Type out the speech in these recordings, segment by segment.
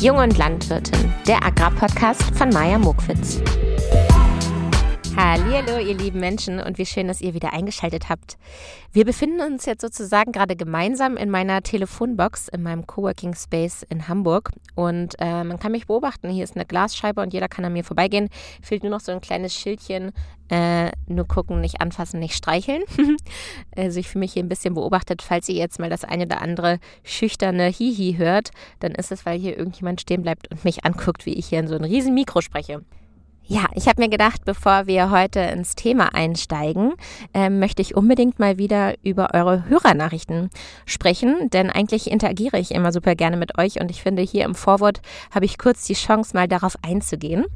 Jung und Landwirtin, der Agrarpodcast von Maja Mokwitz. Hallo, ihr lieben Menschen und wie schön, dass ihr wieder eingeschaltet habt. Wir befinden uns jetzt sozusagen gerade gemeinsam in meiner Telefonbox in meinem Coworking Space in Hamburg und äh, man kann mich beobachten. Hier ist eine Glasscheibe und jeder kann an mir vorbeigehen. Fehlt nur noch so ein kleines Schildchen. Äh, nur gucken, nicht anfassen, nicht streicheln. also ich fühle mich hier ein bisschen beobachtet. Falls ihr jetzt mal das eine oder andere schüchterne Hihi hört, dann ist es, weil hier irgendjemand stehen bleibt und mich anguckt, wie ich hier in so ein riesen Mikro spreche. Ja, ich habe mir gedacht, bevor wir heute ins Thema einsteigen, äh, möchte ich unbedingt mal wieder über eure Hörernachrichten sprechen, denn eigentlich interagiere ich immer super gerne mit euch und ich finde, hier im Vorwort habe ich kurz die Chance, mal darauf einzugehen.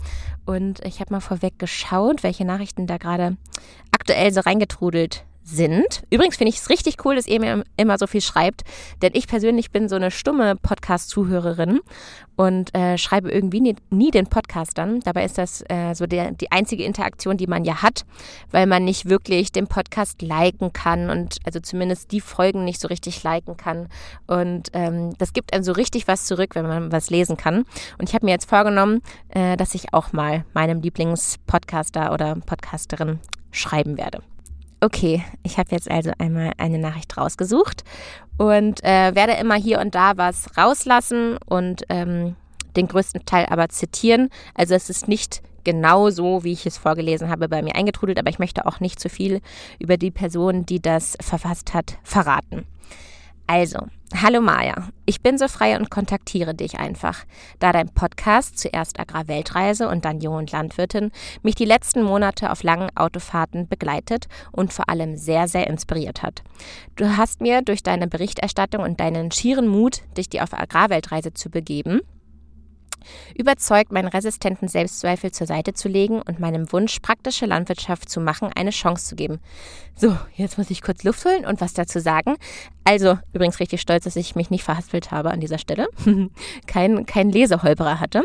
Und ich habe mal vorweg geschaut, welche Nachrichten da gerade aktuell so reingetrudelt sind. Übrigens finde ich es richtig cool, dass ihr mir immer so viel schreibt, denn ich persönlich bin so eine stumme Podcast-Zuhörerin und äh, schreibe irgendwie nie, nie, den Podcast dann. Dabei ist das äh, so der, die einzige Interaktion, die man ja hat, weil man nicht wirklich den Podcast liken kann und also zumindest die Folgen nicht so richtig liken kann. Und ähm, das gibt einem so richtig was zurück, wenn man was lesen kann. Und ich habe mir jetzt vorgenommen, äh, dass ich auch mal meinem Lieblingspodcaster oder Podcasterin schreiben werde. Okay, ich habe jetzt also einmal eine Nachricht rausgesucht und äh, werde immer hier und da was rauslassen und ähm, den größten Teil aber zitieren. Also es ist nicht genau so, wie ich es vorgelesen habe, bei mir eingetrudelt, aber ich möchte auch nicht zu viel über die Person, die das verfasst hat, verraten. Also, hallo Maja, ich bin so frei und kontaktiere dich einfach, da dein Podcast, zuerst Agrarweltreise und dann Jung und Landwirtin, mich die letzten Monate auf langen Autofahrten begleitet und vor allem sehr, sehr inspiriert hat. Du hast mir durch deine Berichterstattung und deinen schieren Mut, dich die auf Agrarweltreise zu begeben, überzeugt, meinen resistenten Selbstzweifel zur Seite zu legen und meinem Wunsch, praktische Landwirtschaft zu machen, eine Chance zu geben. So, jetzt muss ich kurz Luft holen und was dazu sagen. Also, übrigens richtig stolz, dass ich mich nicht verhaspelt habe an dieser Stelle. kein, kein Leseholperer hatte.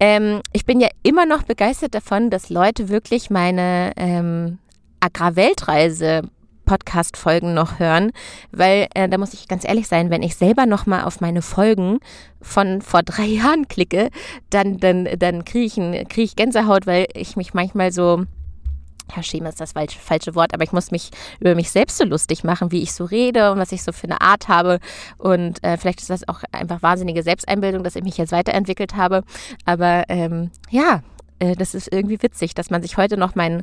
Ähm, ich bin ja immer noch begeistert davon, dass Leute wirklich meine ähm, Agrarweltreise Podcast-Folgen noch hören, weil äh, da muss ich ganz ehrlich sein, wenn ich selber noch mal auf meine Folgen von vor drei Jahren klicke, dann, dann, dann kriege ich, krieg ich Gänsehaut, weil ich mich manchmal so ja, Schema ist das falsche, falsche Wort, aber ich muss mich über mich selbst so lustig machen, wie ich so rede und was ich so für eine Art habe. Und äh, vielleicht ist das auch einfach wahnsinnige Selbsteinbildung, dass ich mich jetzt weiterentwickelt habe. Aber ähm, ja, äh, das ist irgendwie witzig, dass man sich heute noch meinen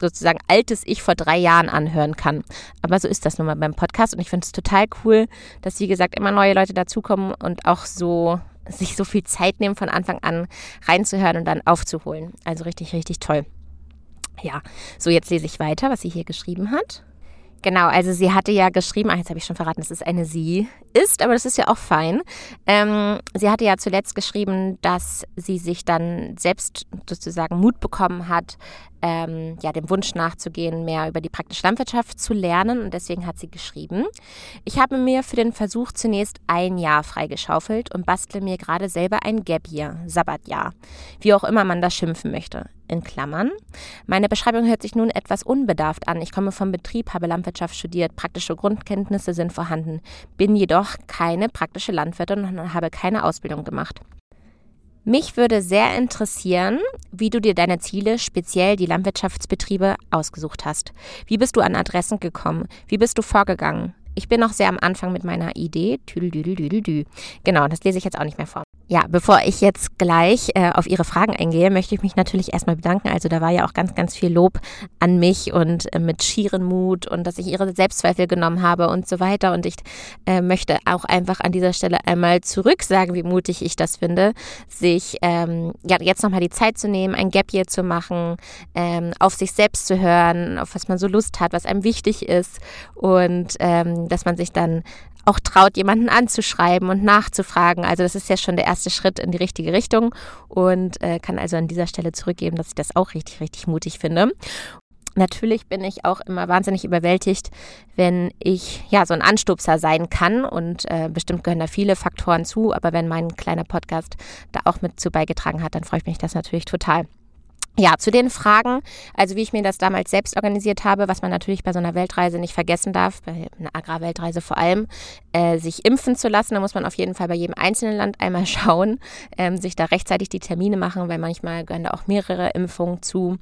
sozusagen altes Ich vor drei Jahren anhören kann. Aber so ist das nun mal beim Podcast und ich finde es total cool, dass, wie gesagt, immer neue Leute dazukommen und auch so sich so viel Zeit nehmen, von Anfang an reinzuhören und dann aufzuholen. Also richtig, richtig toll. Ja, so jetzt lese ich weiter, was sie hier geschrieben hat. Genau, also sie hatte ja geschrieben, ach, jetzt habe ich schon verraten, dass es eine sie ist, aber das ist ja auch fein. Ähm, sie hatte ja zuletzt geschrieben, dass sie sich dann selbst sozusagen Mut bekommen hat, ähm, ja, dem Wunsch nachzugehen, mehr über die praktische Landwirtschaft zu lernen. Und deswegen hat sie geschrieben, ich habe mir für den Versuch zunächst ein Jahr freigeschaufelt und bastle mir gerade selber ein Gap Year, Sabbatjahr, wie auch immer man das schimpfen möchte. In Klammern. Meine Beschreibung hört sich nun etwas unbedarft an. Ich komme vom Betrieb, habe Landwirtschaft studiert, praktische Grundkenntnisse sind vorhanden, bin jedoch keine praktische Landwirtin und habe keine Ausbildung gemacht. Mich würde sehr interessieren, wie du dir deine Ziele, speziell die Landwirtschaftsbetriebe, ausgesucht hast. Wie bist du an Adressen gekommen? Wie bist du vorgegangen? Ich bin noch sehr am Anfang mit meiner Idee. Genau, das lese ich jetzt auch nicht mehr vor. Ja, bevor ich jetzt gleich äh, auf Ihre Fragen eingehe, möchte ich mich natürlich erstmal bedanken. Also da war ja auch ganz, ganz viel Lob an mich und äh, mit schieren Mut und dass ich Ihre Selbstzweifel genommen habe und so weiter. Und ich äh, möchte auch einfach an dieser Stelle einmal zurück sagen, wie mutig ich das finde, sich ähm, ja, jetzt nochmal die Zeit zu nehmen, ein Gap Year zu machen, ähm, auf sich selbst zu hören, auf was man so Lust hat, was einem wichtig ist und ähm, dass man sich dann auch traut, jemanden anzuschreiben und nachzufragen. Also das ist ja schon der erste Schritt in die richtige Richtung und äh, kann also an dieser Stelle zurückgeben, dass ich das auch richtig, richtig mutig finde. Natürlich bin ich auch immer wahnsinnig überwältigt, wenn ich ja so ein Anstupser sein kann und äh, bestimmt gehören da viele Faktoren zu, aber wenn mein kleiner Podcast da auch mit zu beigetragen hat, dann freue ich mich das natürlich total. Ja, zu den Fragen, also wie ich mir das damals selbst organisiert habe, was man natürlich bei so einer Weltreise nicht vergessen darf, bei einer Agrarweltreise vor allem, äh, sich impfen zu lassen. Da muss man auf jeden Fall bei jedem einzelnen Land einmal schauen, ähm, sich da rechtzeitig die Termine machen, weil manchmal gehören da auch mehrere Impfungen zu.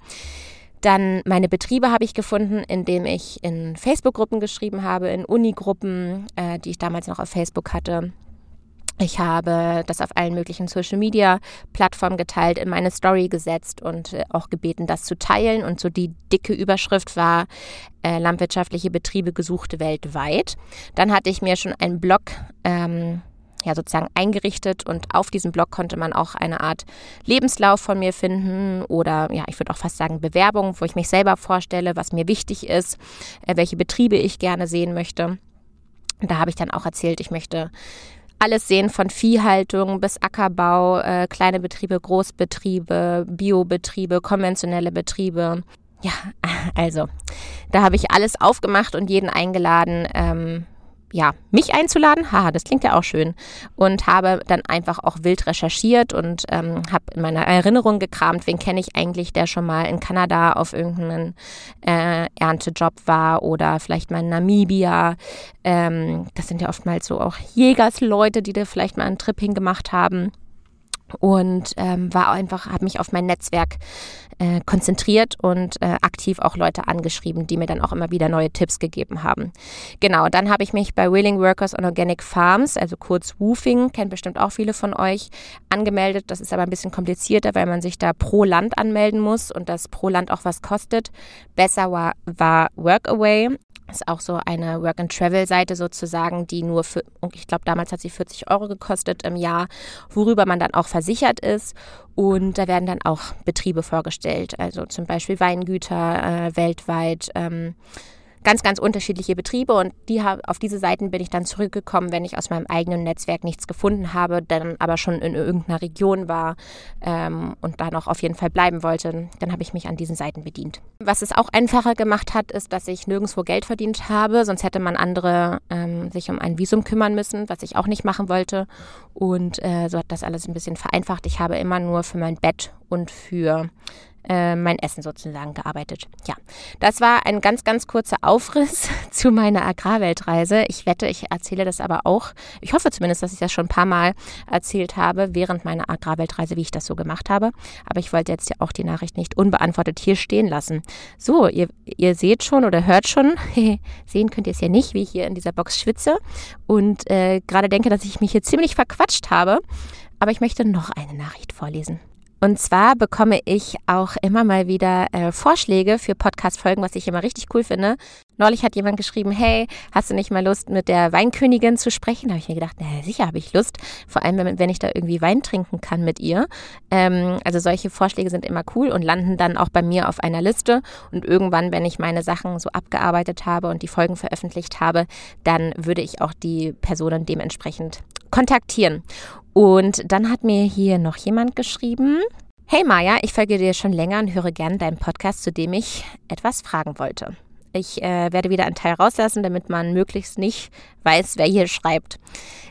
Dann meine Betriebe habe ich gefunden, indem ich in Facebook-Gruppen geschrieben habe, in Unigruppen, äh, die ich damals noch auf Facebook hatte. Ich habe das auf allen möglichen Social-Media-Plattformen geteilt, in meine Story gesetzt und äh, auch gebeten, das zu teilen. Und so die dicke Überschrift war äh, landwirtschaftliche Betriebe gesucht weltweit. Dann hatte ich mir schon einen Blog ähm, ja sozusagen eingerichtet und auf diesem Blog konnte man auch eine Art Lebenslauf von mir finden oder ja, ich würde auch fast sagen Bewerbung, wo ich mich selber vorstelle, was mir wichtig ist, äh, welche Betriebe ich gerne sehen möchte. Da habe ich dann auch erzählt, ich möchte alles sehen von Viehhaltung bis Ackerbau, äh, kleine Betriebe, Großbetriebe, Biobetriebe, konventionelle Betriebe. Ja, also da habe ich alles aufgemacht und jeden eingeladen, ähm, ja, mich einzuladen, haha, das klingt ja auch schön, und habe dann einfach auch wild recherchiert und ähm, habe in meiner Erinnerung gekramt, wen kenne ich eigentlich, der schon mal in Kanada auf irgendeinen äh, Erntejob war oder vielleicht mal in Namibia. Ähm, das sind ja oftmals so auch Jägersleute, die da vielleicht mal einen Trip hingemacht haben und ähm, war einfach, habe mich auf mein Netzwerk äh, konzentriert und äh, aktiv auch Leute angeschrieben, die mir dann auch immer wieder neue Tipps gegeben haben. Genau, dann habe ich mich bei Wheeling Workers on Organic Farms, also kurz Woofing, kennt bestimmt auch viele von euch, angemeldet. Das ist aber ein bisschen komplizierter, weil man sich da pro Land anmelden muss und das pro Land auch was kostet. Besser war, war Workaway ist auch so eine Work-and-Travel-Seite sozusagen, die nur für, ich glaube, damals hat sie 40 Euro gekostet im Jahr, worüber man dann auch versichert ist. Und da werden dann auch Betriebe vorgestellt, also zum Beispiel Weingüter äh, weltweit. Ähm, ganz, ganz unterschiedliche Betriebe und die, auf diese Seiten bin ich dann zurückgekommen, wenn ich aus meinem eigenen Netzwerk nichts gefunden habe, dann aber schon in irgendeiner Region war ähm, und da noch auf jeden Fall bleiben wollte. Dann habe ich mich an diesen Seiten bedient. Was es auch einfacher gemacht hat, ist, dass ich nirgendwo Geld verdient habe, sonst hätte man andere ähm, sich um ein Visum kümmern müssen, was ich auch nicht machen wollte. Und äh, so hat das alles ein bisschen vereinfacht. Ich habe immer nur für mein Bett und für äh, mein Essen sozusagen gearbeitet. Ja, das war ein ganz, ganz kurzer Aufriss zu meiner Agrarweltreise. Ich wette, ich erzähle das aber auch. Ich hoffe zumindest, dass ich das schon ein paar Mal erzählt habe während meiner Agrarweltreise, wie ich das so gemacht habe. Aber ich wollte jetzt ja auch die Nachricht nicht unbeantwortet hier stehen lassen. So, ihr, ihr seht schon oder hört schon, sehen könnt ihr es ja nicht, wie ich hier in dieser Box schwitze und äh, gerade denke, dass ich mich hier ziemlich verquatscht habe. Aber ich möchte noch eine Nachricht vorlesen. Und zwar bekomme ich auch immer mal wieder äh, Vorschläge für Podcast-Folgen, was ich immer richtig cool finde. Neulich hat jemand geschrieben, hey, hast du nicht mal Lust, mit der Weinkönigin zu sprechen? Da habe ich mir gedacht, na sicher habe ich Lust. Vor allem, wenn, wenn ich da irgendwie Wein trinken kann mit ihr. Ähm, also solche Vorschläge sind immer cool und landen dann auch bei mir auf einer Liste. Und irgendwann, wenn ich meine Sachen so abgearbeitet habe und die Folgen veröffentlicht habe, dann würde ich auch die Personen dementsprechend kontaktieren. Und dann hat mir hier noch jemand geschrieben. Hey Maja, ich folge dir schon länger und höre gerne deinen Podcast, zu dem ich etwas fragen wollte. Ich äh, werde wieder einen Teil rauslassen, damit man möglichst nicht weiß, wer hier schreibt.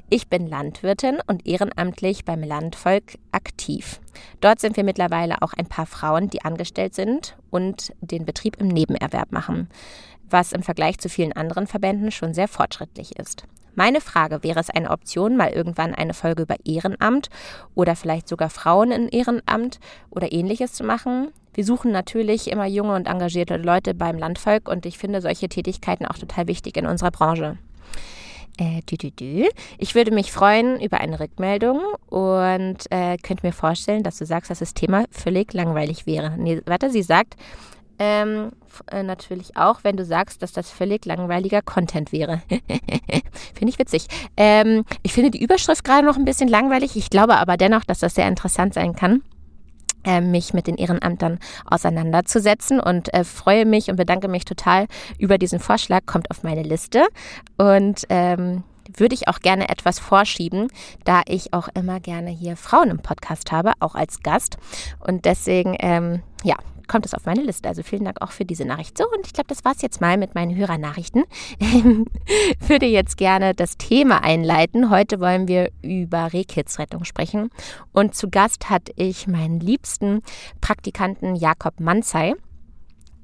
Ich bin Landwirtin und ehrenamtlich beim Landvolk aktiv. Dort sind wir mittlerweile auch ein paar Frauen, die angestellt sind und den Betrieb im Nebenerwerb machen, was im Vergleich zu vielen anderen Verbänden schon sehr fortschrittlich ist. Meine Frage, wäre es eine Option, mal irgendwann eine Folge über Ehrenamt oder vielleicht sogar Frauen in Ehrenamt oder ähnliches zu machen? Wir suchen natürlich immer junge und engagierte Leute beim Landvolk und ich finde solche Tätigkeiten auch total wichtig in unserer Branche. Äh, dü, dü, dü. Ich würde mich freuen über eine Rückmeldung und äh, könnte mir vorstellen, dass du sagst, dass das Thema völlig langweilig wäre. Nee, warte, sie sagt, ähm, äh, natürlich auch, wenn du sagst, dass das völlig langweiliger Content wäre. finde ich witzig. Ähm, ich finde die Überschrift gerade noch ein bisschen langweilig. Ich glaube aber dennoch, dass das sehr interessant sein kann äh, mich mit den Ehrenamtern auseinanderzusetzen und äh, freue mich und bedanke mich total über diesen Vorschlag. Kommt auf meine Liste und ähm, würde ich auch gerne etwas vorschieben, da ich auch immer gerne hier Frauen im Podcast habe, auch als Gast. Und deswegen, ähm, ja, kommt es auf meine Liste. Also vielen Dank auch für diese Nachricht. So, und ich glaube, das war es jetzt mal mit meinen Hörernachrichten. Ich würde jetzt gerne das Thema einleiten. Heute wollen wir über Rehkitzrettung sprechen. Und zu Gast hatte ich meinen liebsten Praktikanten Jakob Manzei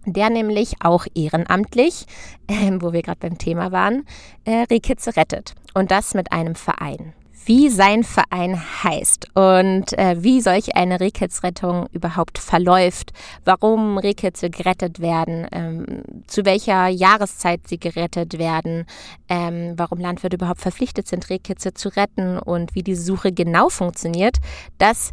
der nämlich auch ehrenamtlich, äh, wo wir gerade beim Thema waren, äh, Rehkitze rettet. Und das mit einem Verein wie sein Verein heißt und äh, wie solch eine Rehkitzrettung überhaupt verläuft, warum Rehkitze gerettet werden, ähm, zu welcher Jahreszeit sie gerettet werden, ähm, warum Landwirte überhaupt verpflichtet sind, Rehkitze zu retten und wie diese Suche genau funktioniert, das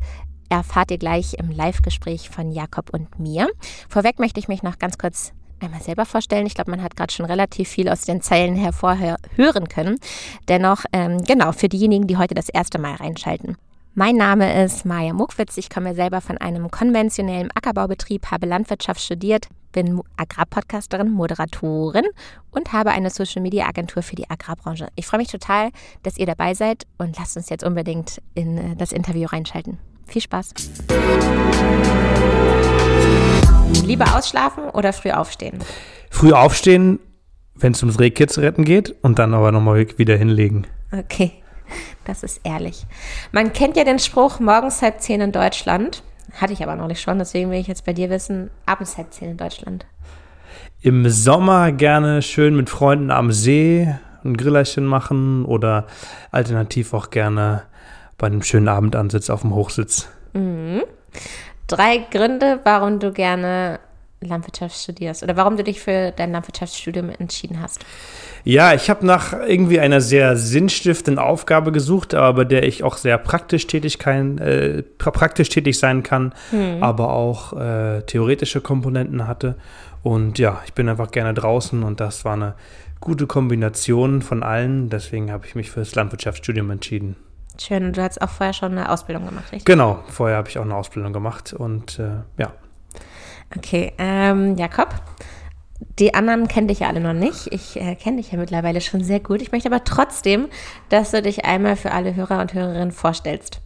erfahrt ihr gleich im Live-Gespräch von Jakob und mir. Vorweg möchte ich mich noch ganz kurz einmal selber vorstellen. Ich glaube, man hat gerade schon relativ viel aus den Zeilen hervorhören können. Dennoch, ähm, genau, für diejenigen, die heute das erste Mal reinschalten. Mein Name ist Maja Muckwitz. Ich komme selber von einem konventionellen Ackerbaubetrieb, habe Landwirtschaft studiert, bin Agrarpodcasterin, Moderatorin und habe eine Social Media Agentur für die Agrarbranche. Ich freue mich total, dass ihr dabei seid und lasst uns jetzt unbedingt in äh, das Interview reinschalten. Viel Spaß! Lieber ausschlafen oder früh aufstehen? Früh aufstehen, wenn es ums Rehkids retten geht und dann aber nochmal wieder hinlegen. Okay, das ist ehrlich. Man kennt ja den Spruch, morgens halb zehn in Deutschland. Hatte ich aber noch nicht schon, deswegen will ich jetzt bei dir wissen, abends halb zehn in Deutschland. Im Sommer gerne schön mit Freunden am See ein Grillerchen machen oder alternativ auch gerne bei einem schönen Abendansitz auf dem Hochsitz. Mhm drei Gründe, warum du gerne Landwirtschaft studierst oder warum du dich für dein Landwirtschaftsstudium entschieden hast. Ja, ich habe nach irgendwie einer sehr sinnstiftenden Aufgabe gesucht, aber bei der ich auch sehr praktisch tätig, kein, äh, praktisch tätig sein kann, hm. aber auch äh, theoretische Komponenten hatte. Und ja, ich bin einfach gerne draußen und das war eine gute Kombination von allen. Deswegen habe ich mich für das Landwirtschaftsstudium entschieden. Schön, und du hast auch vorher schon eine Ausbildung gemacht, richtig? Genau, vorher habe ich auch eine Ausbildung gemacht und äh, ja. Okay, ähm, Jakob, die anderen kennen dich ja alle noch nicht. Ich äh, kenne dich ja mittlerweile schon sehr gut. Ich möchte aber trotzdem, dass du dich einmal für alle Hörer und Hörerinnen vorstellst.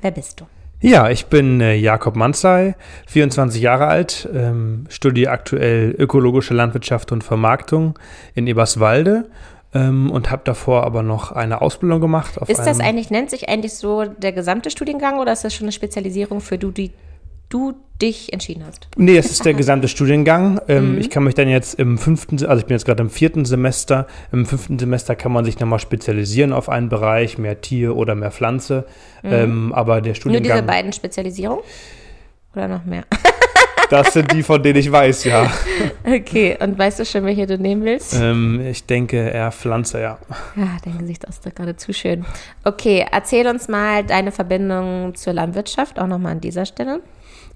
Wer bist du? Ja, ich bin äh, Jakob Manzai, 24 Jahre alt, ähm, studiere aktuell ökologische Landwirtschaft und Vermarktung in Eberswalde ähm, und habe davor aber noch eine Ausbildung gemacht. ist das eigentlich, nennt sich eigentlich so der gesamte Studiengang oder ist das schon eine Spezialisierung für du, die du dich entschieden hast? Nee, es ist der gesamte Studiengang. Ähm, mhm. Ich kann mich dann jetzt im fünften, also ich bin jetzt gerade im vierten Semester. Im fünften Semester kann man sich nochmal spezialisieren auf einen Bereich, mehr Tier oder mehr Pflanze. Mhm. Ähm, aber der Studiengang. Nur diese beiden Spezialisierungen? Oder noch mehr? Das sind die, von denen ich weiß, ja. Okay, und weißt du schon, welche du nehmen willst? Ähm, ich denke eher Pflanze, ja. Ja, dein Gesicht ist gerade zu schön. Okay, erzähl uns mal deine Verbindung zur Landwirtschaft, auch nochmal an dieser Stelle.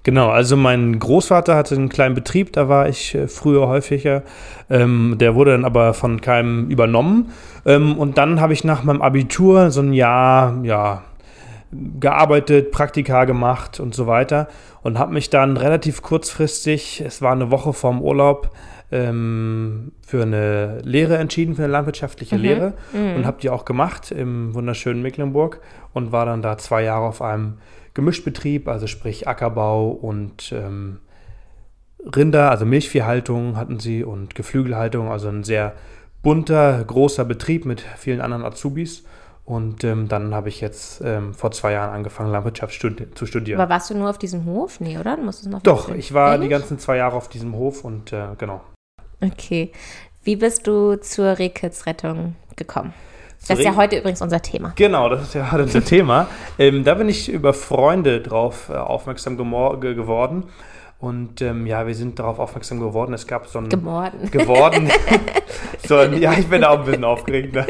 Genau, also mein Großvater hatte einen kleinen Betrieb, da war ich äh, früher häufiger. Ähm, der wurde dann aber von keinem übernommen. Ähm, und dann habe ich nach meinem Abitur so ein Jahr, ja, gearbeitet, Praktika gemacht und so weiter und habe mich dann relativ kurzfristig, es war eine Woche vorm Urlaub, ähm, für eine Lehre entschieden, für eine landwirtschaftliche mhm. Lehre mhm. und habe die auch gemacht im wunderschönen Mecklenburg und war dann da zwei Jahre auf einem Gemischbetrieb, also sprich Ackerbau und ähm, Rinder, also Milchviehhaltung hatten sie und Geflügelhaltung, also ein sehr bunter, großer Betrieb mit vielen anderen Azubis. Und ähm, dann habe ich jetzt ähm, vor zwei Jahren angefangen, Landwirtschaft studi zu studieren. Aber warst du nur auf diesem Hof? Nee, oder? Du musstest noch Doch, ich war Ehrlich? die ganzen zwei Jahre auf diesem Hof und äh, genau. Okay. Wie bist du zur Rehkitzrettung gekommen? Das ist ja heute übrigens unser Thema. Genau, das ist ja heute unser Thema. Ähm, da bin ich über Freunde drauf äh, aufmerksam geworden. Und ähm, ja, wir sind darauf aufmerksam geworden. Es gab so ein. Gemorden. Geworden. so ein, ja, ich bin auch ein bisschen aufgeregt. Ne?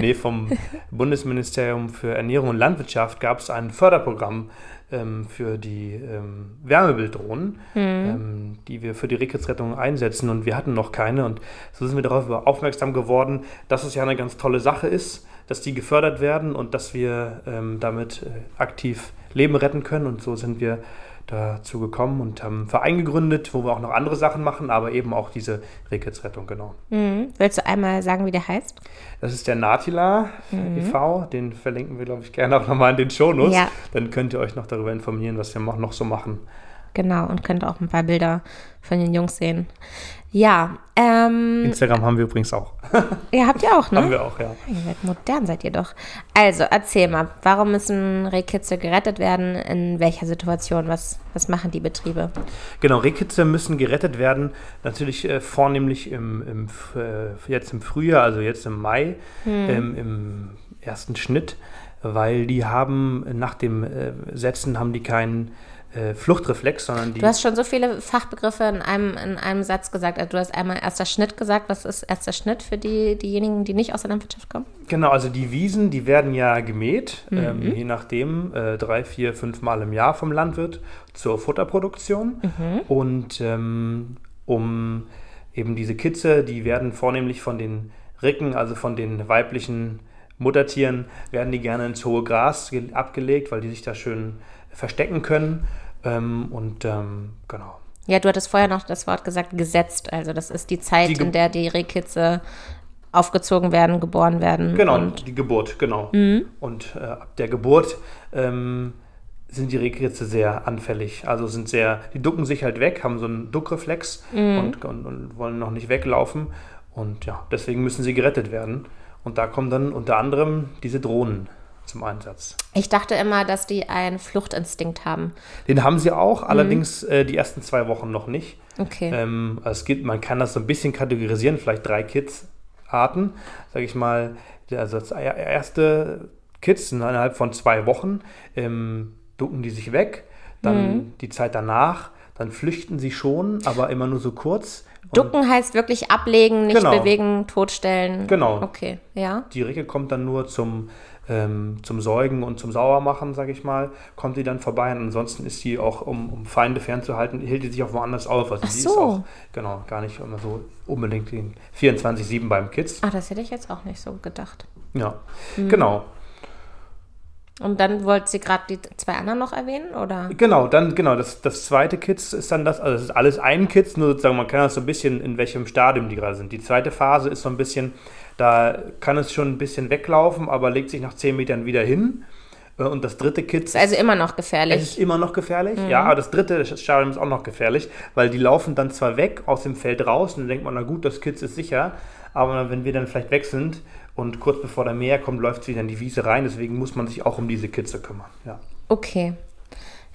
Nee, vom Bundesministerium für Ernährung und Landwirtschaft gab es ein Förderprogramm ähm, für die ähm, Wärmebilddrohnen, mhm. ähm, die wir für die Rehkitzrettung einsetzen. Und wir hatten noch keine. Und so sind wir darauf aufmerksam geworden, dass es ja eine ganz tolle Sache ist, dass die gefördert werden und dass wir ähm, damit äh, aktiv Leben retten können. Und so sind wir dazu gekommen und haben einen Verein gegründet, wo wir auch noch andere Sachen machen, aber eben auch diese Rehkitzrettung, genau. Mhm. Willst du einmal sagen, wie der heißt? Das ist der Natila mhm. e.V., den verlinken wir, glaube ich, gerne auch nochmal in den Shownotes. Ja. Dann könnt ihr euch noch darüber informieren, was wir noch so machen. Genau. Und könnt auch ein paar Bilder von den Jungs sehen. Ja, ähm, Instagram haben wir übrigens auch. ihr habt ja auch, ne? haben wir auch, ja. Ihr seid modern, seid ihr doch. Also, erzähl mal, warum müssen Rehkitze gerettet werden? In welcher Situation? Was, was machen die Betriebe? Genau, Rehkitze müssen gerettet werden. Natürlich äh, vornehmlich im, im, äh, jetzt im Frühjahr, also jetzt im Mai, ähm, im ersten Schnitt, weil die haben nach dem äh, Setzen haben die keinen äh, Fluchtreflex, sondern die Du hast schon so viele Fachbegriffe in einem, in einem Satz gesagt. Also, du hast einmal erster Schnitt gesagt. Was ist erster Schnitt für die, diejenigen, die nicht aus der Landwirtschaft kommen? Genau, also die Wiesen, die werden ja gemäht, Mhm. ähm, je nachdem, äh, drei, vier, fünf Mal im Jahr vom Landwirt zur Futterproduktion. Mhm. Und ähm, um eben diese Kitze, die werden vornehmlich von den Ricken, also von den weiblichen Muttertieren, werden die gerne ins hohe Gras ge- abgelegt, weil die sich da schön verstecken können. Ähm, und ähm, genau. Ja, du hattest vorher noch das Wort gesagt, gesetzt. Also, das ist die Zeit, Die in der die Rehkitze aufgezogen werden, geboren werden. Genau, die Geburt, genau. Und äh, ab der Geburt ähm, sind die Rehkitze sehr anfällig. Also sind sehr, die ducken sich halt weg, haben so einen Duckreflex und, und, und wollen noch nicht weglaufen. Und ja, deswegen müssen sie gerettet werden. Und da kommen dann unter anderem diese Drohnen zum Einsatz. ich dachte immer, dass die einen Fluchtinstinkt haben. Den haben sie auch, allerdings äh, die ersten zwei Wochen noch nicht. Okay. Ähm, also es gibt, man kann das so ein bisschen kategorisieren, vielleicht drei Kids-Arten, sage ich mal. Der- Also das er- erste Kids innerhalb von zwei Wochen ähm, ducken die sich weg, dann die Zeit danach, dann flüchten sie schon, aber immer nur so kurz. Ducken heißt wirklich ablegen, nicht Genau. bewegen, totstellen. Genau. Okay, ja. Die Ricke kommt dann nur zum, ähm, zum Säugen und zum Sauermachen, sage ich mal, kommt die dann vorbei. Und ansonsten ist sie auch, um, um Feinde fernzuhalten, hält die sich auch woanders auf. Also Ach die so. ist auch, genau, gar nicht immer so unbedingt den 24-7 beim Kids. Ach, das hätte ich jetzt auch nicht so gedacht. Ja, Mhm. genau. Und dann wollte sie gerade die zwei anderen noch erwähnen, oder? Genau, dann, genau, das, das zweite Kids ist dann das, also es ist alles ein Kids, nur sozusagen, man kann das so ein bisschen, in welchem Stadium die gerade sind. Die zweite Phase ist so ein bisschen, da kann es schon ein bisschen weglaufen, aber legt sich nach 10 Metern wieder hin. Äh, Und das dritte Kids Ist also immer noch Es gefährlich. ist immer noch gefährlich, ja, aber das dritte Stadium ist auch noch gefährlich, weil die laufen dann zwar weg aus dem Feld raus und dann denkt man, na gut, das Kids ist sicher, aber wenn wir dann vielleicht weg sind und kurz bevor der Meer kommt, läuft sie wieder in die Wiese rein, deswegen muss man sich auch um diese Kitze kümmern, ja. Okay.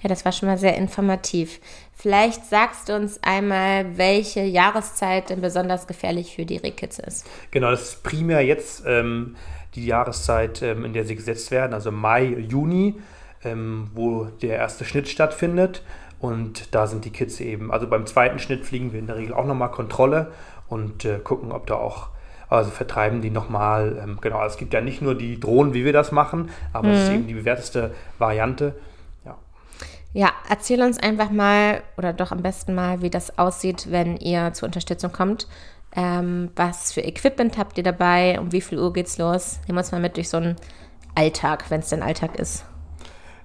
Ja, das war schon mal sehr informativ. Vielleicht sagst du uns einmal, welche Jahreszeit denn besonders gefährlich für die Rehkitze ist. Genau, das ist primär jetzt ähm, die Jahreszeit, ähm, in der sie gesetzt werden, also Mai, Juni, ähm, wo der erste Schnitt stattfindet. Und da sind die Kitze eben. Also beim zweiten Schnitt fliegen wir in der Regel auch nochmal Kontrolle und äh, gucken, ob da auch, also vertreiben die nochmal. Ähm, genau, es gibt ja nicht nur die Drohnen, wie wir das machen, aber es ist eben die bewährteste Variante. Ja. Ja, erzähl uns einfach mal, oder doch am besten mal, wie das aussieht, wenn ihr zur Unterstützung kommt. Ähm, was für Equipment habt ihr dabei? Um wie viel Uhr geht's los? Nehmen wir uns mal mit durch so einen Alltag, wenn es denn Alltag ist.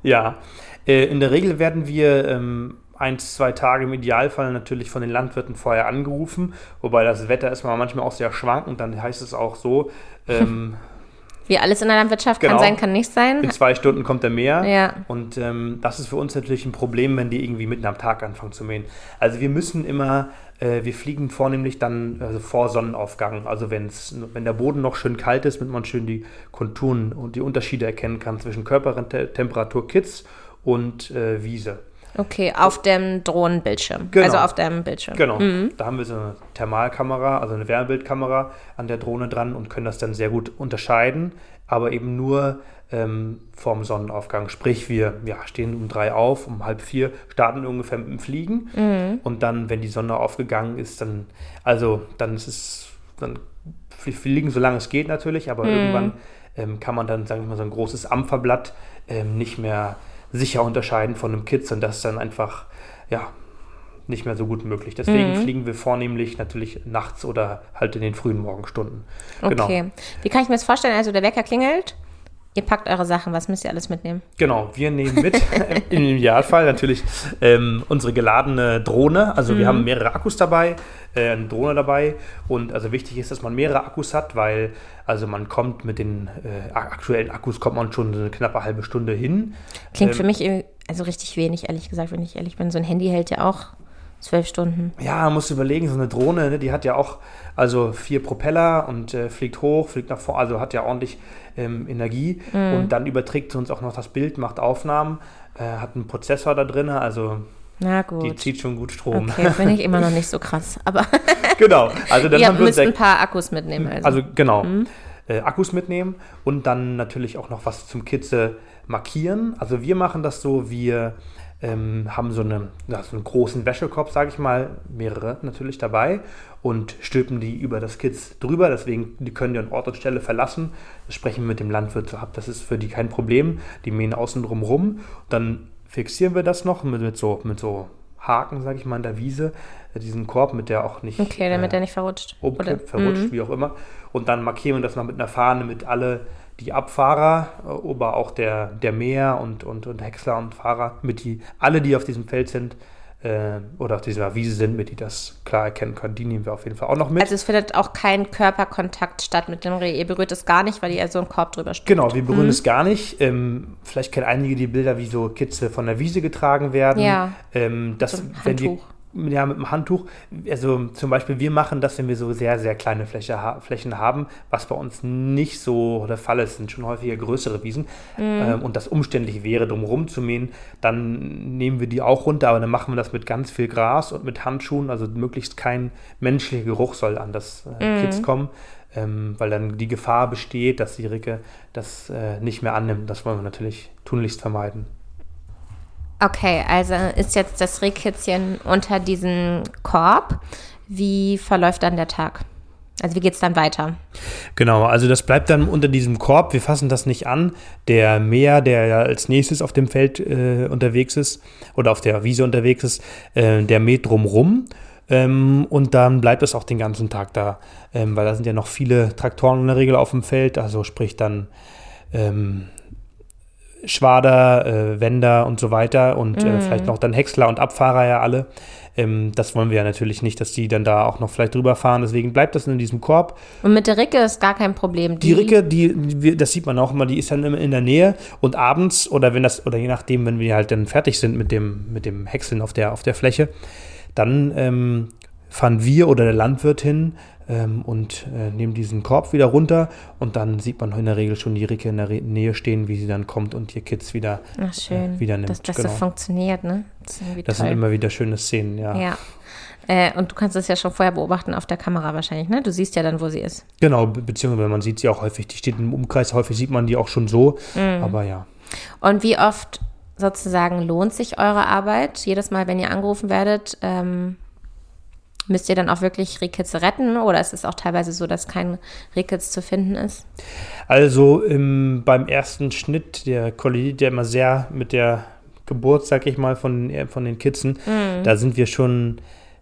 Ja, äh, in der Regel werden wir ähm, ein, zwei Tage im Idealfall natürlich von den Landwirten vorher angerufen, wobei das Wetter ist mal manchmal auch sehr schwankend, dann heißt es auch so, ähm, Wie alles in der Landwirtschaft kann Genau. sein, kann nicht sein. in zwei Stunden kommt der Meer. Ja. Und ähm, das ist für uns natürlich ein Problem, wenn die irgendwie mitten am Tag anfangen zu mähen. Also wir müssen immer, äh, wir fliegen vornehmlich dann also vor Sonnenaufgang. Also wenn's, wenn der Boden noch schön kalt ist, damit man schön die Konturen und die Unterschiede erkennen kann zwischen Körpertemperatur Kids und äh, Wiese. Okay, auf dem Drohnenbildschirm. Genau. Also auf deinem Bildschirm. Genau. Da haben wir so eine Thermalkamera, also eine Wärmebildkamera an der Drohne dran und können das dann sehr gut unterscheiden, aber eben nur ähm, vorm Sonnenaufgang. Sprich, wir ja, stehen um drei auf, um halb vier starten ungefähr mit dem Fliegen und dann, wenn die Sonne aufgegangen ist, dann, also dann ist es, dann fl- fliegen, solange es geht natürlich, aber irgendwann ähm, kann man dann, sagen wir mal, so ein großes Ampferblatt ähm, nicht mehr sicher unterscheiden von einem Kitz und das ist dann einfach, ja, nicht mehr so gut möglich. Deswegen fliegen wir vornehmlich natürlich nachts oder halt in den frühen Morgenstunden. Genau. Okay. Wie kann ich mir das vorstellen? Also der Wecker klingelt, ihr packt eure Sachen, was müsst ihr alles mitnehmen? Genau, wir nehmen mit, im Idealfall natürlich ähm, unsere geladene Drohne. Also wir haben mehrere Akkus dabei, äh, eine Drohne dabei. Und also wichtig ist, dass man mehrere Akkus hat, weil also man kommt mit den äh, aktuellen Akkus kommt man schon so eine knappe halbe Stunde hin. Klingt Ähm, für mich, also richtig wenig, ehrlich gesagt, wenn ich ehrlich bin. So ein Handy hält ja auch zwölf Stunden. Ja, musst du überlegen, so eine Drohne, ne, die hat ja auch also vier Propeller und äh, fliegt hoch, fliegt nach vorne, also hat ja ordentlich ähm, Energie Mhm. und dann überträgt sie uns auch noch das Bild, macht Aufnahmen, äh, hat einen Prozessor da drin, also die zieht schon gut Strom. Okay, finde ich immer noch nicht so krass. Aber genau, also dann ihr haben wir uns müsst ein paar Akkus mitnehmen. Also. also genau, Mhm. äh, Akkus mitnehmen und dann natürlich auch noch was zum Kitze markieren. Also wir machen das so, wir ähm, haben so, eine, ja, so einen großen Wäschekorb, sage ich mal, mehrere natürlich dabei und stülpen die über das Kitz drüber. Deswegen, die können die an Ort und Stelle verlassen. Das sprechen wir mit dem Landwirt so ab. Das ist für die kein Problem. Die mähen außen drum rum. Dann fixieren wir das noch mit, mit, so, mit so Haken, sage ich mal, in der Wiese. äh, Diesen Korb, mit der auch nicht okay, damit äh, er nicht verrutscht. umkippt, verrutscht, Mhm. wie auch immer. Und dann markieren wir das noch mit einer Fahne, mit alle die Abfahrer, äh, aber auch der, der Mäher und, und, und Häcksler und Fahrer, mit die, alle, die auf diesem Feld sind äh, oder auf dieser Wiese sind, mit die das klar erkennen können, die nehmen wir auf jeden Fall auch noch mit. Also es findet auch kein Körperkontakt statt mit dem Reh. Ihr berührt es gar nicht, weil ihr so einen Korb drüber steht. Genau, wir berühren es gar nicht. Ähm, vielleicht kennen einige die Bilder, wie so Kitze von der Wiese getragen werden. Ja. Ähm, das, So wenn die. Ja, mit dem Handtuch. Also zum Beispiel, wir machen das, wenn wir so sehr, sehr kleine Fläche, Flächen haben, was bei uns nicht so der Fall ist, sind schon häufiger größere Wiesen ähm, und das umständlich wäre, drumherum zu mähen, dann nehmen wir die auch runter, aber dann machen wir das mit ganz viel Gras und mit Handschuhen, also möglichst kein menschlicher Geruch soll an das äh, Kitz kommen. Ähm, weil dann die Gefahr besteht, dass die Ricke das äh, nicht mehr annimmt. Das wollen wir natürlich tunlichst vermeiden. Okay, also ist jetzt das Rehkitzchen unter diesem Korb. Wie verläuft dann der Tag? Also wie geht es dann weiter? Genau, also das bleibt dann unter diesem Korb. Wir fassen das nicht an. Der Mäher, der ja als nächstes auf dem Feld äh, unterwegs ist oder auf der Wiese unterwegs ist, äh, der mäht drumrum. Ähm, und dann bleibt es auch den ganzen Tag da, ähm, weil da sind ja noch viele Traktoren in der Regel auf dem Feld, also sprich dann ähm, Schwader, äh, Wender und so weiter und äh, vielleicht noch dann Häcksler und Abfahrer ja alle. Ähm, das wollen wir ja natürlich nicht, dass die dann da auch noch vielleicht drüber fahren. Deswegen bleibt das in diesem Korb. Und mit der Ricke ist gar kein Problem. Die Ricke, die, die, das sieht man auch immer, die ist dann immer in der Nähe und abends oder wenn das, oder je nachdem, wenn wir halt dann fertig sind mit dem, mit dem Häckseln auf der, auf der Fläche, dann ähm, fahren wir oder der Landwirt hin ähm, und äh, nehmen diesen Korb wieder runter und dann sieht man in der Regel schon die Ricke in der Re Nähe stehen, wie sie dann kommt und ihr Kids wieder, Ach, schön, äh, wieder nimmt. dass das genau. so funktioniert, ne? Das Das sind immer wieder schöne Szenen, ja. ja. Äh, und du kannst es ja schon vorher beobachten auf der Kamera wahrscheinlich, ne? Du siehst ja dann, wo sie ist. Genau, be beziehungsweise man sieht sie auch häufig, die steht im Umkreis, häufig sieht man die auch schon so, Mhm. aber ja. Und wie oft sozusagen lohnt sich eure Arbeit? Jedes Mal, wenn ihr angerufen werdet, ähm, müsst ihr dann auch wirklich Rehkitze retten? Oder ist es auch teilweise so, dass kein Rehkitz zu finden ist? Also im, beim ersten Schnitt, der kollidiert ja immer sehr mit der Geburt, sag ich mal, von, äh, von den Kitzen. Da sind wir schon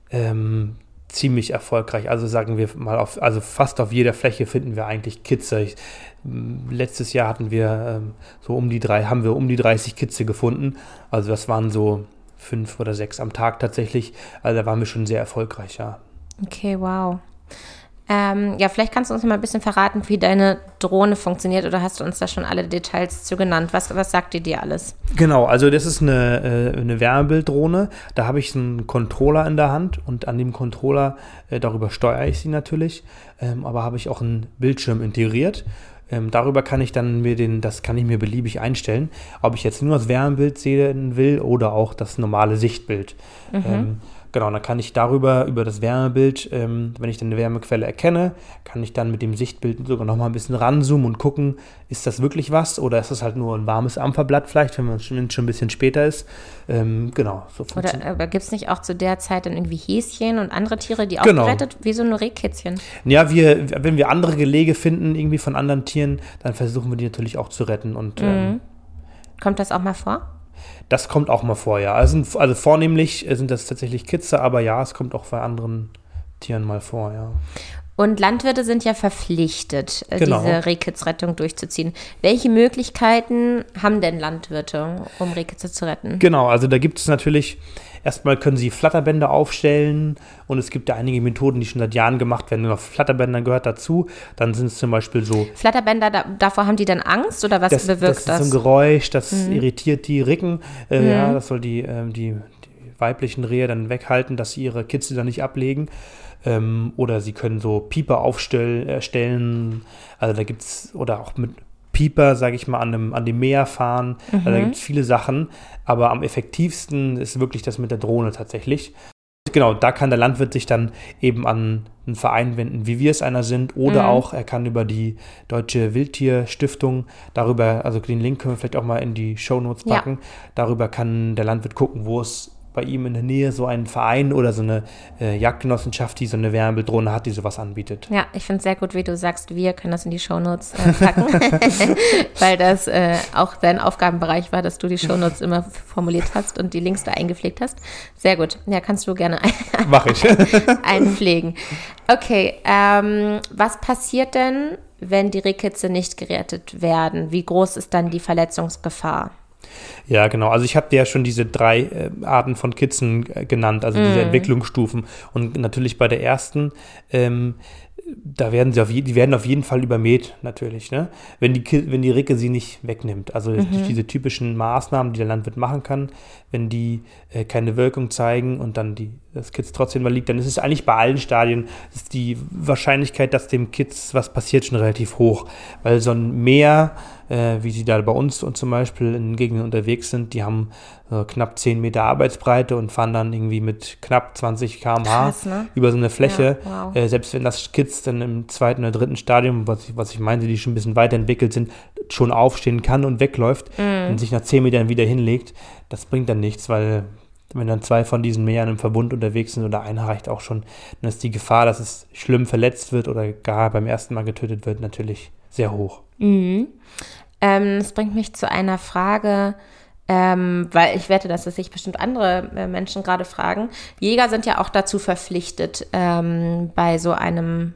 ähm, ziemlich erfolgreich. Also sagen wir mal, auf, also fast auf jeder Fläche finden wir eigentlich Kitze. Ich, m, letztes Jahr hatten wir ähm, so um die drei, haben wir um die 30 Kitze gefunden. Also das waren so fünf oder sechs am Tag tatsächlich. Also da waren wir schon sehr erfolgreich, ja. Okay, wow. Ähm, ja, vielleicht kannst du uns mal ein bisschen verraten, wie deine Drohne funktioniert oder hast du uns da schon alle Details zu genannt? Was, was sagt ihr dir alles? Genau, also das ist eine, äh, eine Wärmebilddrohne. Da habe ich einen Controller in der Hand und an dem Controller, äh, darüber steuere ich sie natürlich, ähm, aber habe ich auch einen Bildschirm integriert. Ähm, darüber kann ich dann mir den, das kann ich mir beliebig einstellen, ob ich jetzt nur das Wärmebild sehen will oder auch das normale Sichtbild. Ähm, genau, dann kann ich darüber, über das Wärmebild, ähm, wenn ich dann eine Wärmequelle erkenne, kann ich dann mit dem Sichtbild sogar noch mal ein bisschen ranzoomen und gucken, ist das wirklich was oder ist das halt nur ein warmes Ampferblatt vielleicht, wenn man schon, es schon ein bisschen später ist. Ähm, genau, so funktioniert. Oder aber gibt es nicht auch zu der Zeit dann irgendwie Häschen und andere Tiere, die auch Genau. gerettet? Wie so ein Rehkitzchen? Ja, wir, wenn wir andere Gelege finden, irgendwie von anderen Tieren, dann versuchen wir die natürlich auch zu retten und ähm, Kommt das auch mal vor? Das kommt auch mal vor, ja. Also, also vornehmlich äh, sind das tatsächlich Kitze, aber ja, es kommt auch bei anderen Tieren mal vor, ja. Und Landwirte sind ja verpflichtet, äh, Genau. diese Rehkitzrettung durchzuziehen. Welche Möglichkeiten haben denn Landwirte, um Rehkitze zu retten? Genau, also da gibt es natürlich erstmal können sie Flatterbänder aufstellen und es gibt da einige Methoden, die schon seit Jahren gemacht werden. Nur Flatterbänder gehört dazu. Dann sind es zum Beispiel so. Flatterbänder, da, davor haben die dann Angst oder was das, bewirkt das? das? ist so ein Geräusch, das mhm. irritiert die Ricken. Äh, Mhm. Ja, das soll die, ähm, die, die weiblichen Rehe dann weghalten, dass sie ihre Kitzel dann nicht ablegen. Ähm, oder sie können so Pieper aufstellen. Äh, also da gibt es, oder auch mit Pieper, sage ich mal, an dem, an dem Meer fahren. Also da gibt es viele Sachen. Aber am effektivsten ist wirklich das mit der Drohne tatsächlich. Genau, da kann der Landwirt sich dann eben an einen Verein wenden, wie wir es einer sind, oder Mhm. auch er kann über die Deutsche Wildtierstiftung darüber, also den Link können wir vielleicht auch mal in die Shownotes Ja. packen, darüber kann der Landwirt gucken, wo es bei ihm in der Nähe so einen Verein oder so eine äh, Jagdgenossenschaft, die so eine Wärmebeldrohne hat, die sowas anbietet. Ja, ich finde es sehr gut, wie du sagst, wir können das in die Shownotes äh, packen, weil das äh, auch dein Aufgabenbereich war, dass du die Shownotes immer formuliert hast und die Links da eingepflegt hast. Sehr gut. Ja, kannst du gerne Mach ich. einpflegen. Okay, ähm, was passiert denn, wenn die Rehkitze nicht gerettet werden? Wie groß ist dann die Verletzungsgefahr? Ja, genau. Also ich habe dir ja schon diese drei äh, Arten von Kitzen äh, genannt, also diese Entwicklungsstufen. Und natürlich bei der ersten, ähm, da werden sie auf je, die werden auf jeden Fall übermäht, natürlich, ne? Wenn die, wenn die Ricke sie nicht wegnimmt. Also durch diese typischen Maßnahmen, die der Landwirt machen kann, wenn die äh, keine Wirkung zeigen und dann die, das Kitz trotzdem mal liegt, dann ist es eigentlich bei allen Stadien ist die Wahrscheinlichkeit, dass dem Kitz was passiert, schon relativ hoch. Weil so ein Meer, äh, wie sie da bei uns und zum Beispiel in Gegenden unterwegs sind, die haben äh, knapp 10 Meter Arbeitsbreite und fahren dann irgendwie mit knapp 20 km/h ne? über so eine Fläche. Ja, wow. äh, selbst wenn das Kids dann im zweiten oder dritten Stadium, was ich, was ich meinte, die schon ein bisschen weiterentwickelt sind, schon aufstehen kann und wegläuft Mhm. und sich nach 10 Metern wieder hinlegt, das bringt dann nichts, weil wenn dann zwei von diesen Meeren im Verbund unterwegs sind oder einer reicht auch schon, dann ist die Gefahr, dass es schlimm verletzt wird oder gar beim ersten Mal getötet wird, natürlich sehr hoch. Mhm. Ähm, das bringt mich zu einer Frage, ähm, weil ich wette, dass es sich bestimmt andere äh, Menschen gerade fragen. Jäger sind ja auch dazu verpflichtet, ähm, bei so einem,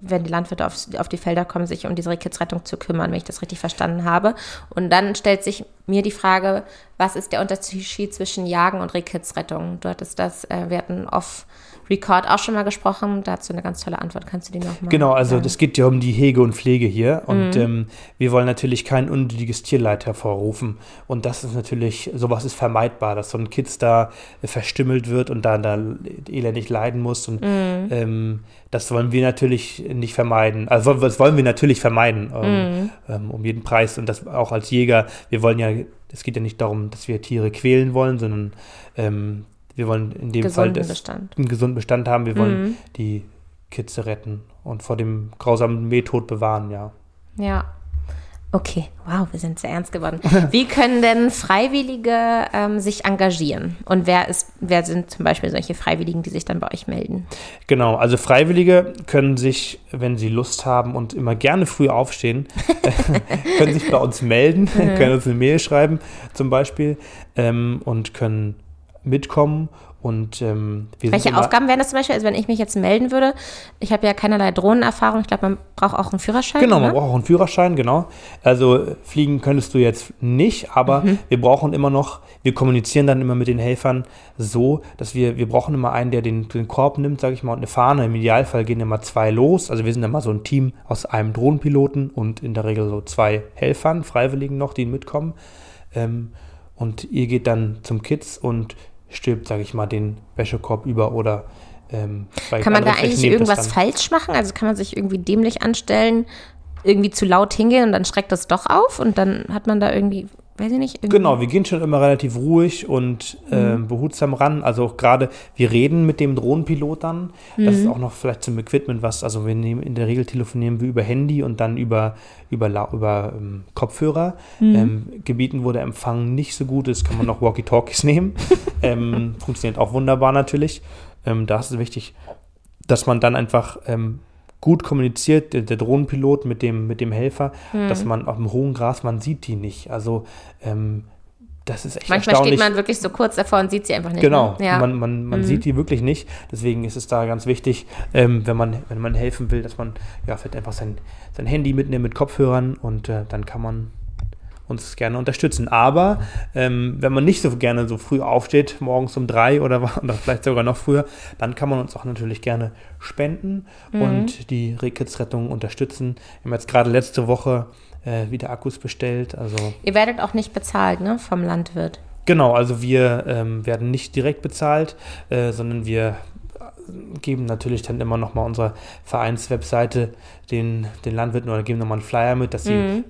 wenn die Landwirte auf, auf die Felder kommen, sich um diese Rehkitzrettung zu kümmern, wenn ich das richtig verstanden habe. Und dann stellt sich mir die Frage, was ist der Unterschied zwischen Jagen und Rehkitzrettung? Du hattest das, äh, wir hatten off Record auch schon mal gesprochen, dazu eine ganz tolle Antwort. Kannst du die nochmal Genau, also das geht ja um die Hege und Pflege hier und Mhm. ähm, wir wollen natürlich kein unnötiges Tierleid hervorrufen und das ist natürlich, sowas ist vermeidbar, dass so ein Kitz da äh, verstümmelt wird und da, da elendig leiden muss und Mhm. ähm, das wollen wir natürlich nicht vermeiden, also das wollen wir natürlich vermeiden ähm, Mhm. ähm, um jeden Preis und das auch als Jäger, wir wollen ja, es geht ja nicht darum, dass wir Tiere quälen wollen, sondern ähm, wir wollen in dem Fall das, Bestand. einen gesunden Bestand haben. Wir wollen Mhm. die Kitze retten und vor dem grausamen Mehtod bewahren, ja. Ja. Okay, wow, wir sind sehr ernst geworden. Wie können denn Freiwillige ähm, sich engagieren? Und wer ist, wer sind zum Beispiel solche Freiwilligen, die sich dann bei euch melden? Genau, also Freiwillige können sich, wenn sie Lust haben und immer gerne früh aufstehen, können sich bei uns melden, können uns eine Mail schreiben zum Beispiel ähm, und können mitkommen. Und ähm, Welche Aufgaben wären das zum Beispiel? Also wenn ich mich jetzt melden würde, ich habe ja keinerlei Drohnenerfahrung, ich glaube, man braucht auch einen Führerschein. Genau, man ne? braucht auch einen Führerschein, genau. Also äh, fliegen könntest du jetzt nicht, aber Mhm. wir brauchen immer noch, wir kommunizieren dann immer mit den Helfern so, dass wir, wir brauchen immer einen, der den, den Korb nimmt, sage ich mal, und eine Fahne. Im Idealfall gehen immer zwei los. Also wir sind immer so ein Team aus einem Drohnenpiloten und in der Regel so zwei Helfern, Freiwilligen noch, die mitkommen. Ähm, und ihr geht dann zum Kids und stülpt, sage ich mal, den Wäschekorb über oder ähm, Kann man da eigentlich irgendwas falsch machen? Also kann man sich irgendwie dämlich anstellen, irgendwie zu laut hingehen und dann schreckt das doch auf und dann hat man da irgendwie, weiß ich nicht, Genau, wir gehen schon immer relativ ruhig und ähm, behutsam ran. Also auch gerade, wir reden mit dem Drohnenpilot dann. Das ist auch noch vielleicht zum Equipment was. Also wir nehmen in der Regel telefonieren wir über Handy und dann über, über, La- über ähm, Kopfhörer. Ähm, Gebieten, wo der Empfang nicht so gut ist, kann man noch Walkie-Talkies nehmen. ähm, funktioniert auch wunderbar natürlich. Ähm, da ist es wichtig, dass man dann einfach ähm, gut kommuniziert, der, der Drohnenpilot mit dem, mit dem Helfer, dass man auf dem hohen Gras, man sieht die nicht. Also ähm, das ist echt Manchmal steht man wirklich so kurz davor und sieht sie einfach nicht. Genau, Ne? Ja. man, man, man sieht die wirklich nicht. Deswegen ist es da ganz wichtig, ähm, wenn, man, wenn man helfen will, dass man ja, vielleicht einfach sein, sein Handy mitnimmt mit Kopfhörern und äh, dann kann man uns gerne unterstützen. Aber ähm, wenn man nicht so gerne so früh aufsteht, morgens um drei oder, oder vielleicht sogar noch früher, dann kann man uns auch natürlich gerne spenden mhm. und die Rehkids-Rettung unterstützen. Wir haben jetzt gerade letzte Woche äh, wieder Akkus bestellt. Also Ihr werdet auch nicht bezahlt, ne, vom Landwirt? Genau, also wir ähm, werden nicht direkt bezahlt, äh, sondern wir geben natürlich dann immer noch mal unserer Vereinswebseite den, den Landwirten oder geben nochmal einen Flyer mit, dass sie mhm.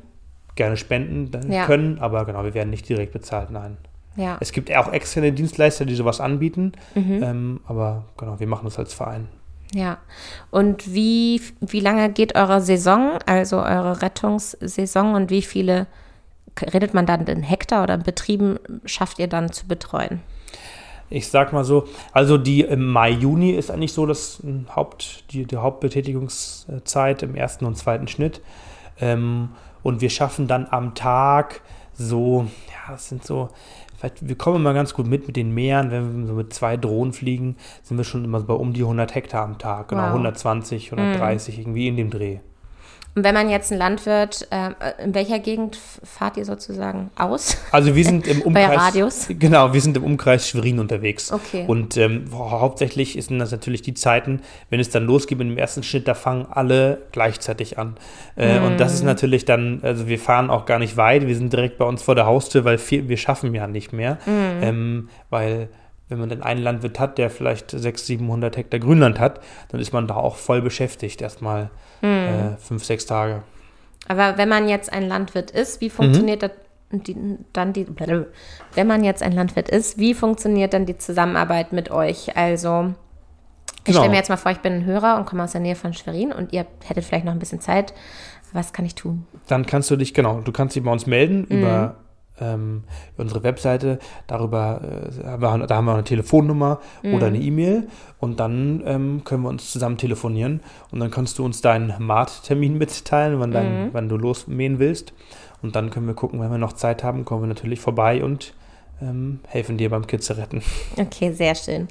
Gerne spenden ja. können, aber genau, wir werden nicht direkt bezahlt, nein. Ja. Es gibt auch externe Dienstleister, die sowas anbieten, mhm. ähm, aber genau, wir machen das als Verein. Ja. Und wie, wie lange geht eure Saison, also eure Rettungssaison und wie viele, redet man dann in Hektar oder in Betrieben, schafft ihr dann zu betreuen? Ich sag mal so, also die im Mai, Juni ist eigentlich so das Haupt, die, die Hauptbetätigungszeit im ersten und zweiten Schnitt. Ähm, und wir schaffen dann am Tag so, ja, das sind so, wir kommen immer ganz gut mit mit den Meeren. Wenn wir so mit zwei Drohnen fliegen, sind wir schon immer so bei um die 100 Hektar am Tag. Genau, wow. 120, 130, mhm. irgendwie in dem Dreh. Und wenn man jetzt ein Landwirt, äh, in welcher Gegend fahrt ihr sozusagen aus? Also wir sind im Umkreis. Bei Radius? Genau, wir sind im Umkreis Schwerin unterwegs. Okay. Und ähm, hauptsächlich sind das natürlich die Zeiten, wenn es dann losgeht mit dem ersten Schnitt, da fangen alle gleichzeitig an. Äh, mm. Und das ist mhm. natürlich dann, also wir fahren auch gar nicht weit, wir sind direkt bei uns vor der Haustür, weil viel, wir schaffen ja nicht mehr. Mm. Ähm, weil wenn man dann einen Landwirt hat, der vielleicht 600, 700 Hektar Grünland hat, dann ist man da auch voll beschäftigt, erstmal hm. äh, fünf, sechs Tage. Aber wenn man jetzt ein Landwirt ist, wie funktioniert mhm. die, dann die, wenn man jetzt ein Landwirt ist, wie funktioniert dann die Zusammenarbeit mit euch? Also, ich genau. stelle mir jetzt mal vor, ich bin ein Hörer und komme aus der Nähe von Schwerin und ihr hättet vielleicht noch ein bisschen Zeit. Was kann ich tun? Dann kannst du dich, genau, du kannst dich bei uns melden mhm. über ähm, unsere Webseite, darüber, äh, da haben wir eine Telefonnummer mhm. oder eine E-Mail und dann ähm, können wir uns zusammen telefonieren und dann kannst du uns deinen Maattermin mitteilen, wann, dein, mhm. wann du losmähen willst und dann können wir gucken, wenn wir noch Zeit haben, kommen wir natürlich vorbei und ähm, helfen dir beim Kitze retten. Okay, sehr schön.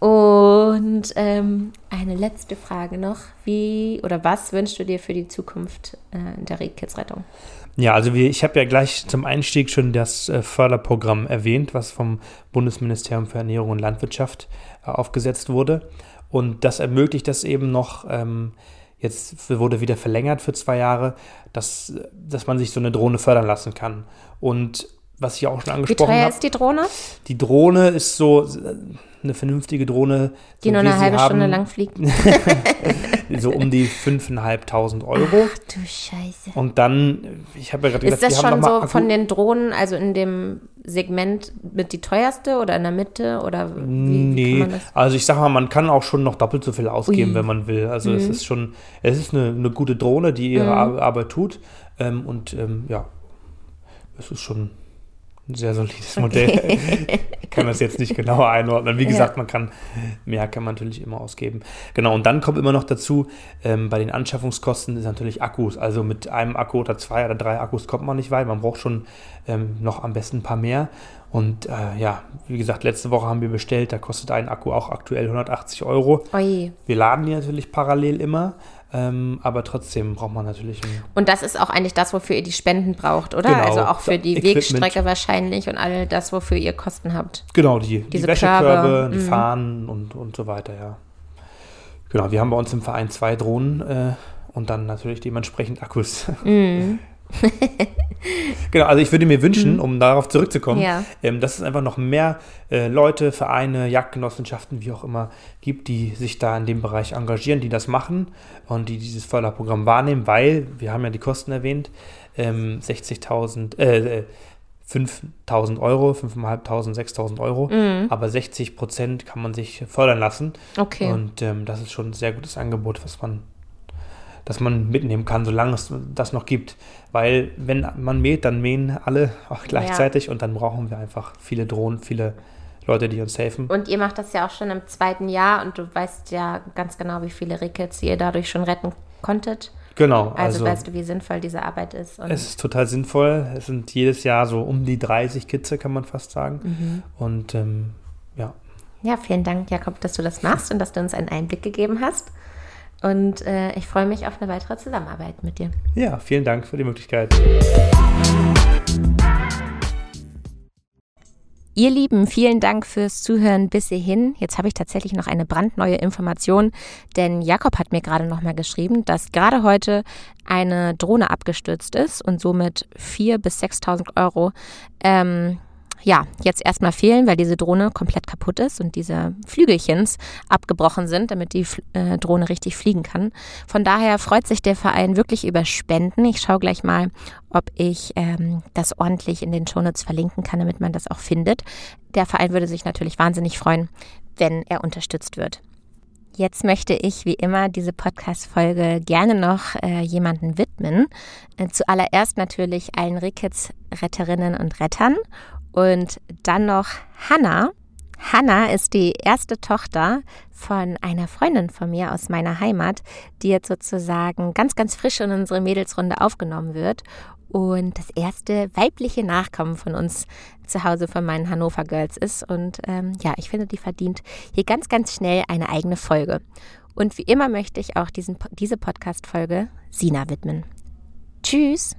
Und ähm, eine letzte Frage noch. Wie oder was wünschst du dir für die Zukunft äh, der Kids-Rettung? Ja, also wir, ich habe ja gleich zum Einstieg schon das äh, Förderprogramm erwähnt, was vom Bundesministerium für Ernährung und Landwirtschaft äh, aufgesetzt wurde. Und das ermöglicht das eben noch, ähm, jetzt wurde wieder verlängert für zwei Jahre, dass, dass man sich so eine Drohne fördern lassen kann. Und was ich auch schon angesprochen habe. Wie teuer hab, ist die Drohne? Die Drohne ist so eine vernünftige Drohne. Die so nur eine halbe haben, Stunde lang fliegt. so um die 5.500 Euro. Ach du Scheiße. Und dann, ich habe ja gerade gesagt, Ist das schon so von den Drohnen, also in dem Segment mit die teuerste oder in der Mitte oder wie, nee, wie also ich sage mal, man kann auch schon noch doppelt so viel ausgeben, Ui. wenn man will. Also mhm. es ist schon, es ist eine, eine gute Drohne, die ihre mhm. Arbeit tut ähm, und ähm, ja, es ist schon ein sehr solides Modell. ich kann das jetzt nicht genauer einordnen. Wie gesagt, ja. man kann, mehr kann man natürlich immer ausgeben. Genau, und dann kommt immer noch dazu, ähm, bei den Anschaffungskosten ist natürlich Akkus. Also mit einem Akku oder zwei oder drei Akkus kommt man nicht weit. Man braucht schon ähm, noch am besten ein paar mehr. Und äh, ja, wie gesagt, letzte Woche haben wir bestellt, da kostet ein Akku auch aktuell 180 Euro. Oje. Wir laden die natürlich parallel immer. Ähm, aber trotzdem braucht man natürlich. Und das ist auch eigentlich das, wofür ihr die Spenden braucht, oder? Genau, also auch für die Equipment. Wegstrecke wahrscheinlich und all das, wofür ihr Kosten habt. Genau, die, Diese die Wäschekörbe, die mhm. Fahnen und, und so weiter, ja. Genau, wir haben bei uns im Verein zwei Drohnen äh, und dann natürlich dementsprechend Akkus. Mhm. genau, also ich würde mir wünschen, mhm. um darauf zurückzukommen, ja. ähm, dass es einfach noch mehr äh, Leute, Vereine, Jagdgenossenschaften, wie auch immer, gibt, die sich da in dem Bereich engagieren, die das machen und die dieses Förderprogramm wahrnehmen, weil, wir haben ja die Kosten erwähnt, ähm, 60.000, äh, 5.000 äh, Euro, 5.500, 6.000 Euro, mhm. aber 60 Prozent kann man sich fördern lassen. Okay. Und ähm, das ist schon ein sehr gutes Angebot, was man dass man mitnehmen kann, solange es das noch gibt. Weil wenn man mäht, dann mähen alle auch gleichzeitig ja. und dann brauchen wir einfach viele Drohnen, viele Leute, die uns helfen. Und ihr macht das ja auch schon im zweiten Jahr und du weißt ja ganz genau, wie viele Rickets ihr dadurch schon retten konntet. Genau. Also, also weißt du, wie sinnvoll diese Arbeit ist. es ist total sinnvoll. Es sind jedes Jahr so um die 30 Kitze, kann man fast sagen. Mhm. Und ähm, ja. Ja, vielen Dank, Jakob, dass du das machst und dass du uns einen Einblick gegeben hast. Und äh, ich freue mich auf eine weitere Zusammenarbeit mit dir. Ja, vielen Dank für die Möglichkeit. Ihr Lieben, vielen Dank fürs Zuhören bis hierhin. Jetzt habe ich tatsächlich noch eine brandneue Information, denn Jakob hat mir gerade nochmal geschrieben, dass gerade heute eine Drohne abgestürzt ist und somit 4.000 bis 6.000 Euro ähm, ja, jetzt erstmal fehlen, weil diese Drohne komplett kaputt ist und diese Flügelchens abgebrochen sind, damit die äh, Drohne richtig fliegen kann. Von daher freut sich der Verein wirklich über Spenden. Ich schaue gleich mal, ob ich ähm, das ordentlich in den Shownotes verlinken kann, damit man das auch findet. Der Verein würde sich natürlich wahnsinnig freuen, wenn er unterstützt wird. Jetzt möchte ich wie immer diese Podcast-Folge gerne noch äh, jemanden widmen. Äh, zuallererst natürlich allen Rickets-Retterinnen und Rettern und dann noch Hannah. Hannah ist die erste Tochter von einer Freundin von mir aus meiner Heimat, die jetzt sozusagen ganz, ganz frisch in unsere Mädelsrunde aufgenommen wird und das erste weibliche Nachkommen von uns zu Hause von meinen Hannover Girls ist. Und ähm, ja, ich finde, die verdient hier ganz, ganz schnell eine eigene Folge. Und wie immer möchte ich auch diesen, diese Podcast-Folge Sina widmen. Tschüss!